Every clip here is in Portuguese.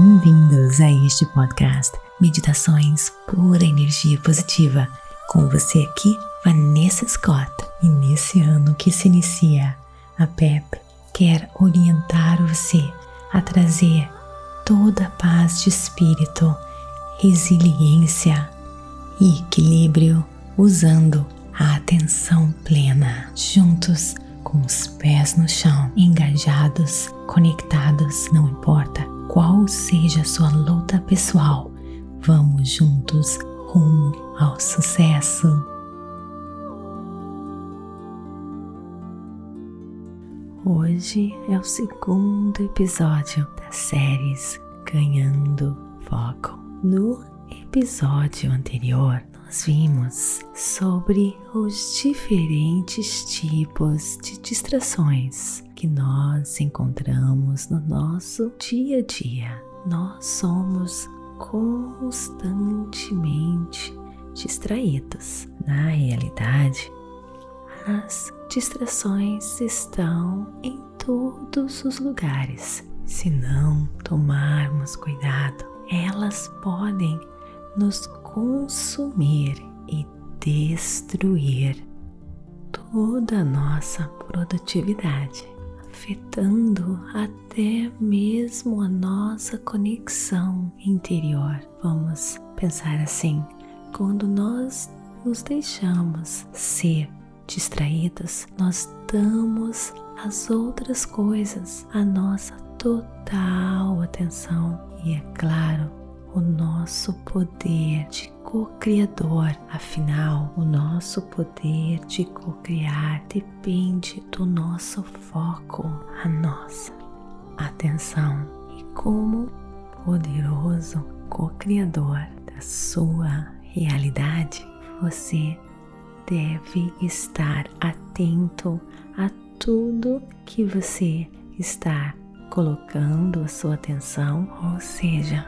bem-vindos a este podcast Meditações Pura Energia Positiva. Com você aqui, Vanessa Scott. E nesse ano que se inicia, a PEP quer orientar você a trazer toda a paz de espírito, resiliência e equilíbrio usando a atenção plena. Juntos, com os pés no chão, engajados, conectados, não importa qual seja a sua luta pessoal, vamos juntos rumo ao sucesso. Hoje é o segundo episódio das séries Ganhando Foco. No episódio anterior, nós vimos sobre os diferentes tipos de distrações que nós encontramos no nosso dia a dia. Nós somos constantemente distraídos. Na realidade, as distrações estão em todos os lugares. Se não tomarmos cuidado, elas podem nos consumir e destruir toda a nossa produtividade, afetando até mesmo a nossa conexão interior. Vamos pensar assim: quando nós nos deixamos ser distraídos, nós damos às outras coisas a nossa total atenção e, é claro, o nosso poder de co-criador. Afinal, o nosso poder de co-criar depende do nosso foco, a nossa atenção. E como poderoso co-criador da sua realidade, você deve estar atento a tudo que você está colocando a sua atenção, ou seja,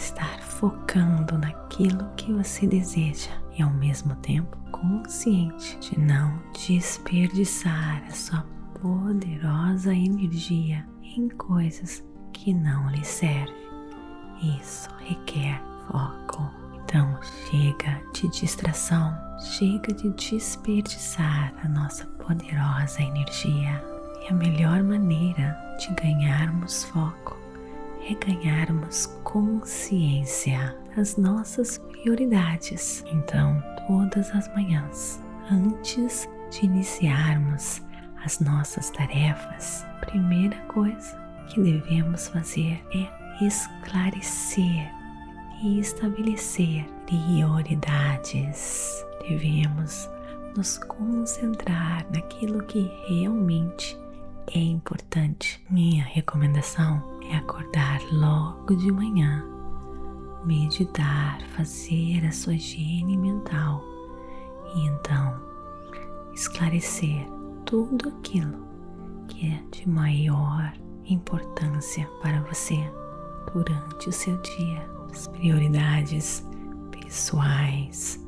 estar focando naquilo que você deseja e ao mesmo tempo consciente de não desperdiçar a sua poderosa energia em coisas que não lhe servem. Isso requer foco. Então chega de distração, chega de desperdiçar a nossa poderosa energia. E a melhor maneira de ganharmos foco é ganharmos consciência das nossas prioridades. Então, todas as manhãs, antes de iniciarmos as nossas tarefas, primeira coisa que devemos fazer é esclarecer e estabelecer prioridades. Devemos nos concentrar naquilo que realmente é importante. Minha recomendação é acordar logo de manhã, meditar, fazer a sua higiene mental e então esclarecer tudo aquilo que é de maior importância para você durante o seu dia. As prioridades pessoais,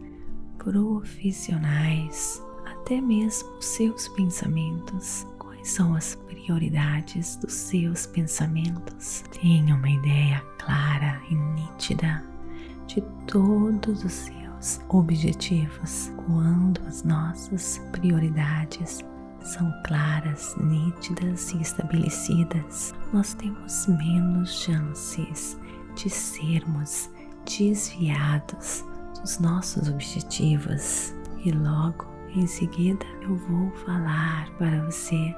profissionais, até mesmo seus pensamentos quais são as prioridades dos seus pensamentos. Tenha uma ideia clara e nítida de todos os seus objetivos. Quando as nossas prioridades são claras, nítidas e estabelecidas, nós temos menos chances de sermos desviados dos nossos objetivos. E logo em seguida eu vou falar para você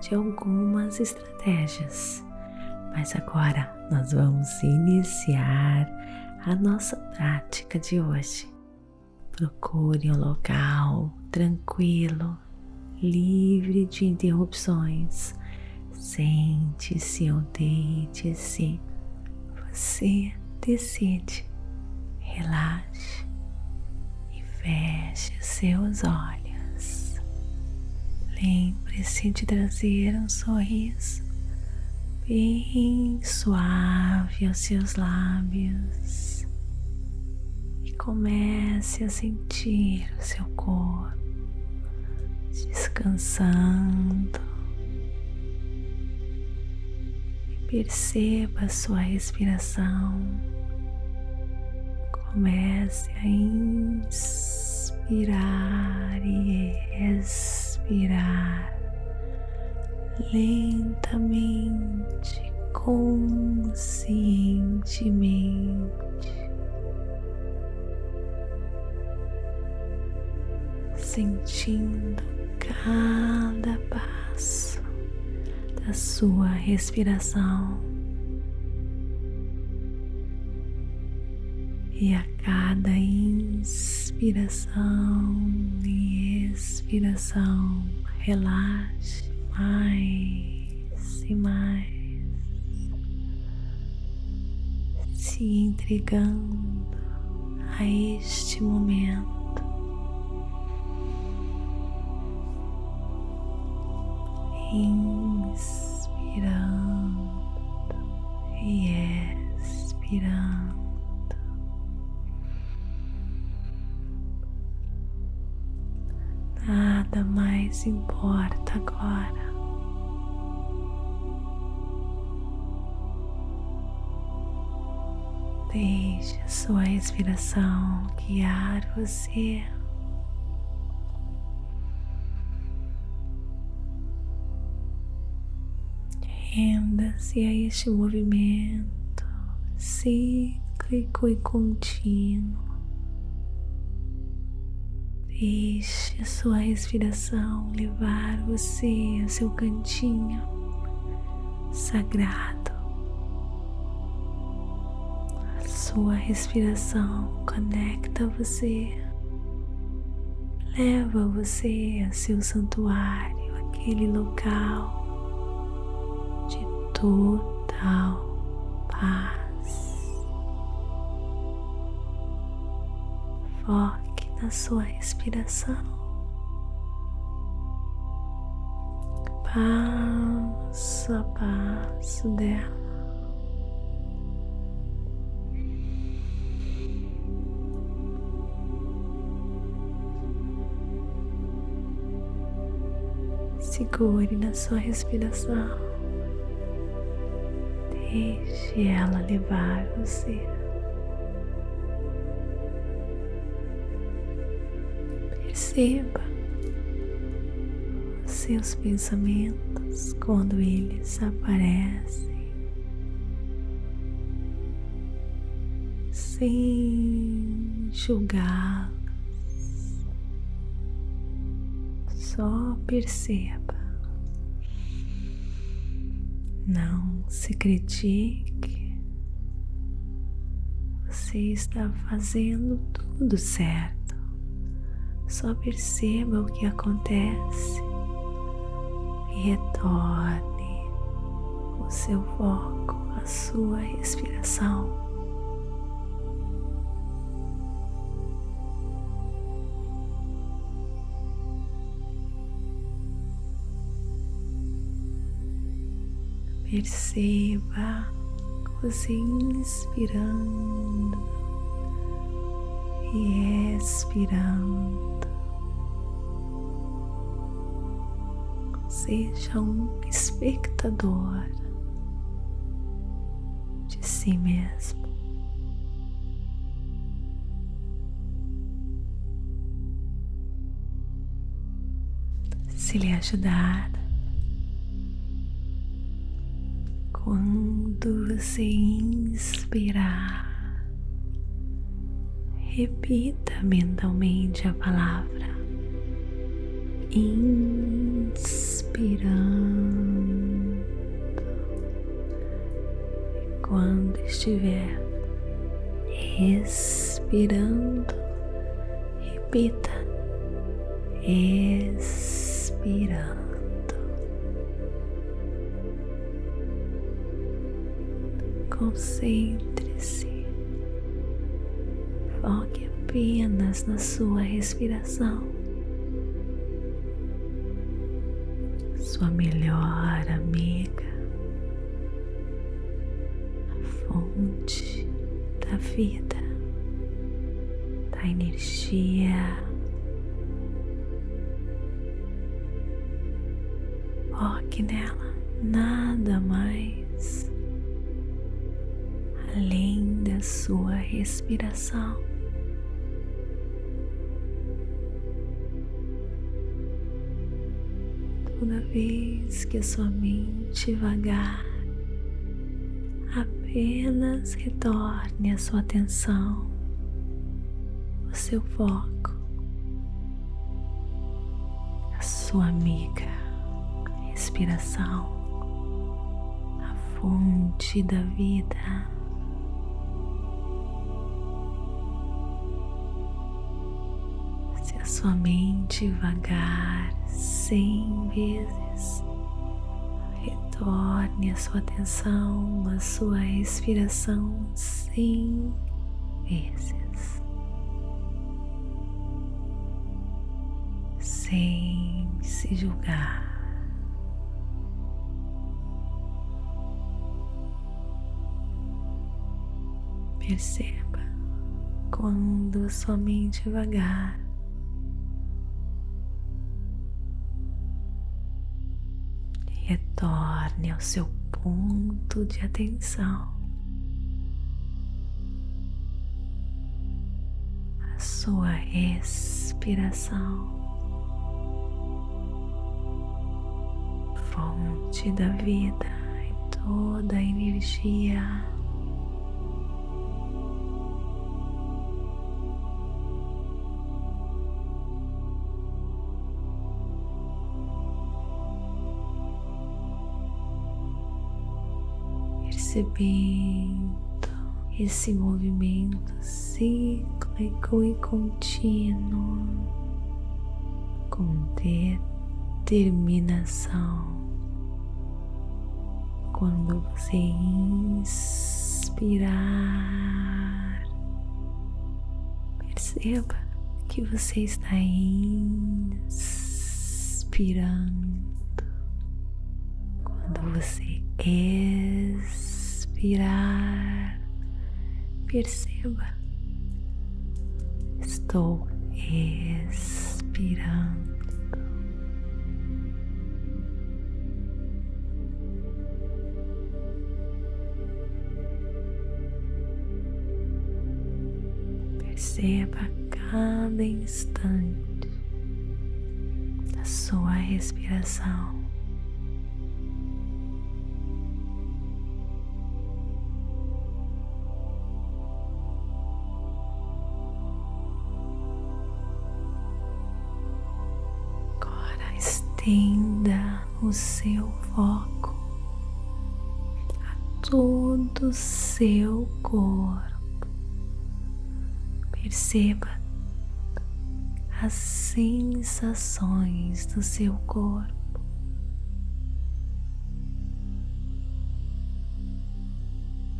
de algumas estratégias. Mas agora nós vamos iniciar a nossa prática de hoje. Procure um local tranquilo, livre de interrupções. Sente-se ou deite-se. Você decide. Relaxe e feche seus olhos. Lembre-se de trazer um sorriso bem suave aos seus lábios e comece a sentir o seu corpo descansando. E Perceba a sua respiração. Comece a inspirar e expirar lentamente, conscientemente. Sentindo cada passo da sua respiração. E a cada inspiração e expiração, relaxe mais e mais, se entregando a este momento. Inspirando e expirando. Mais importa agora. Deixe a sua respiração guiar você. Renda-se a este movimento cíclico e contínuo. Deixe a sua respiração levar você ao seu cantinho sagrado. A sua respiração conecta você, leva você ao seu santuário, aquele local de total paz. Foque na sua respiração. Passo a passo dela. Segure na sua respiração. Deixe ela levar você. Perceba os seus pensamentos quando eles aparecem, sem julgá-los. Só perceba. Não se critique. Você está fazendo tudo certo. Só perceba o que acontece e retorne o seu foco, a sua respiração. Perceba você inspirando e expirando. Seja um espectador de si mesmo. Se lhe ajudar, quando você inspirar, repita mentalmente a palavra inspirando. E quando estiver expirando, repita, expirando. Concentre-se, foque apenas na sua respiração. Sua melhor amiga, a fonte da vida, da energia. Foque nela, nada mais além da sua respiração. Toda vez que a sua mente vagar, apenas retorne a sua atenção, o seu foco, a sua amiga, respiração, a fonte da vida. Se a sua mente vagar cem vezes, Retorne a sua atenção à sua respiração cem vezes, sem se julgar. Perceba quando sua mente vagar retorne ao seu ponto de atenção, a sua respiração, fonte da vida e toda a energia. Percebendo esse movimento cíclico e contínuo com determinação. Quando você inspirar, perceba que você está inspirando. Quando você expirar, respirar, perceba, estou expirando. Perceba cada instante da sua respiração. Estenda o seu foco a todo o seu corpo. Perceba as sensações do seu corpo.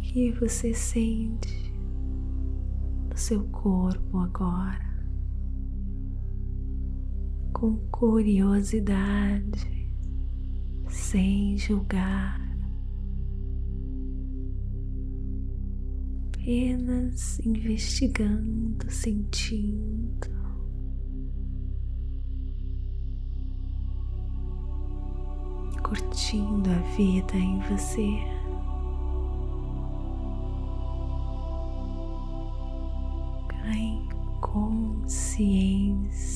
que você sente no seu corpo agora com curiosidade, sem julgar, apenas investigando, sentindo. Curtindo a vida em você. Consciência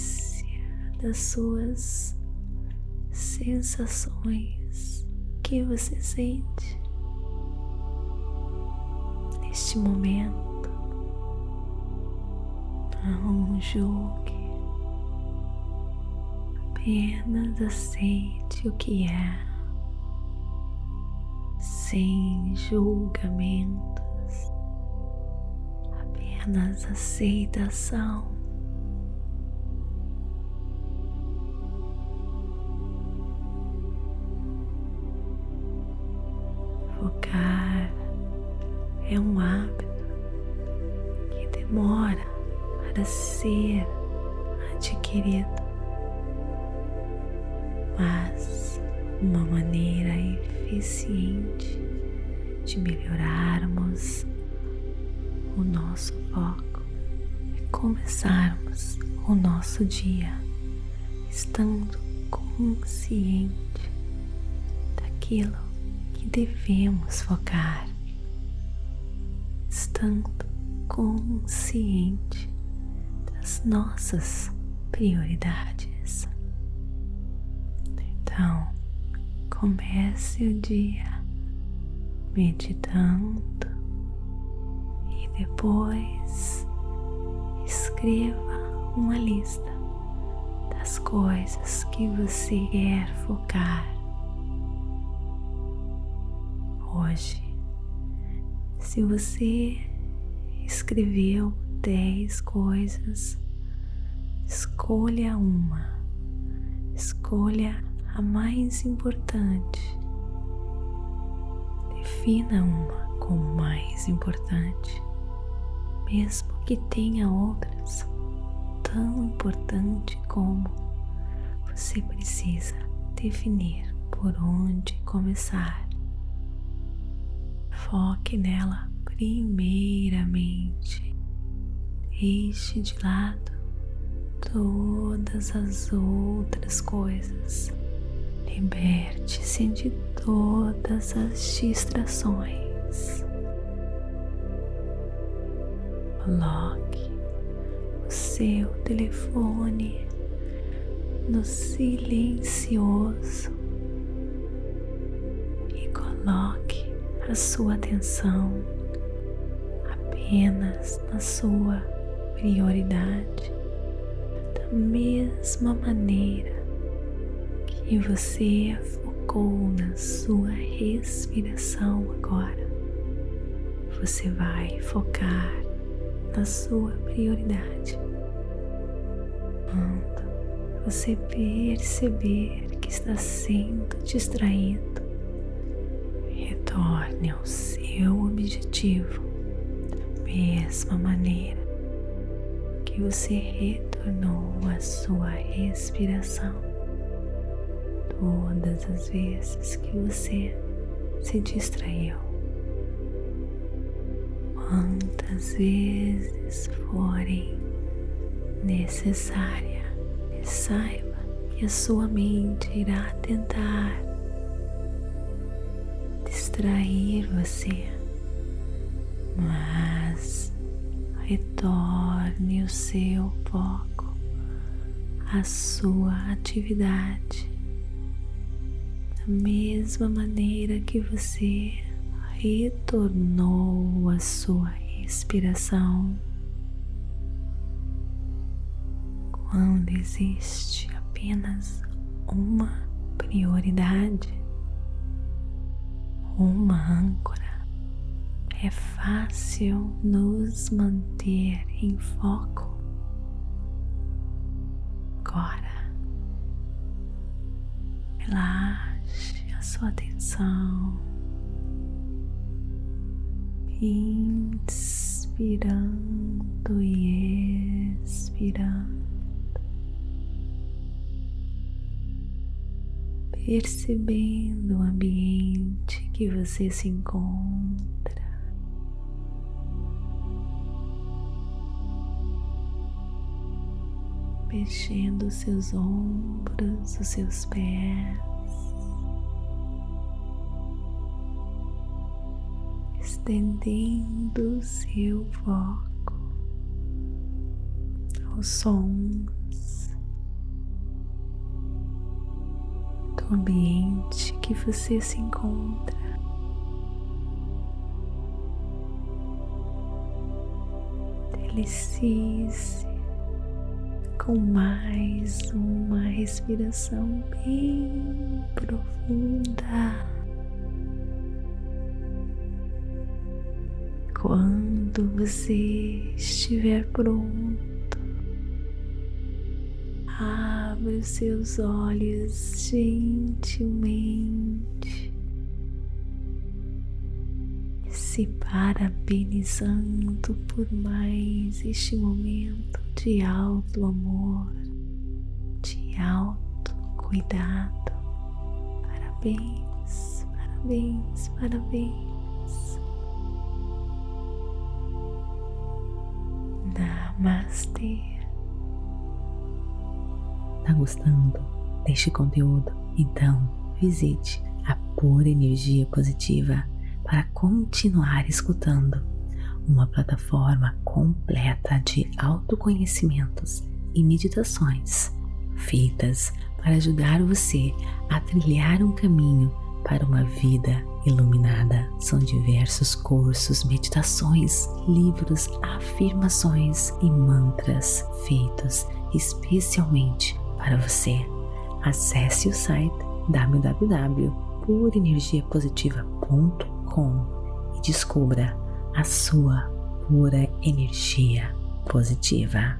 das suas sensações que você sente neste momento. Não julgue, apenas aceite o que é, sem julgamentos, apenas aceitação. Para ser adquirido, mas uma maneira eficiente de melhorarmos o nosso foco e começarmos o nosso dia estando consciente daquilo que devemos focar. estando consciente das nossas prioridades. Então, comece o dia meditando e depois escreva uma lista das coisas que você quer focar hoje. Se você escreveu dez coisas, escolha uma, escolha a mais importante. Defina uma como mais importante, mesmo que tenha outras tão importante como você precisa definir por onde começar. Foque nela primeiramente. Deixe de lado todas as outras coisas. Liberte-se de todas as distrações. Coloque o seu telefone no silencioso e coloque a sua atenção apenas na sua prioridade, da mesma maneira que você focou na sua respiração agora. Você vai focar na sua prioridade. Quando você perceber que está sendo distraído, retorne ao seu objetivo da mesma maneira você retornou à sua respiração todas as vezes que você se distraiu. Quantas vezes forem necessária, e saiba que a sua mente irá tentar distrair você, mas retorne o seu foco à sua atividade da mesma maneira que você retornou à sua respiração. Quando existe apenas uma prioridade, uma âncora, é fácil nos manter em foco. Agora, relaxe a sua atenção inspirando e expirando, percebendo o ambiente que você se encontra. Mexendo os seus ombros, os seus pés. estendendo seu foco aos sons do ambiente que você se encontra. Delicie-se com mais uma respiração bem profunda. Quando você estiver pronto, abre os seus olhos gentilmente, se parabenizando por mais este momento de alto amor, de alto cuidado. Parabéns, parabéns, parabéns. Namastê. Tá gostando deste conteúdo? Então visite a Pura Energia Positiva para continuar escutando uma plataforma completa de autoconhecimentos e meditações feitas para ajudar você a trilhar um caminho para uma vida iluminada. São diversos cursos, meditações, livros, afirmações e mantras feitos especialmente para você. Acesse o site www.purenergiapositiva.com e descubra a sua pura energia positiva.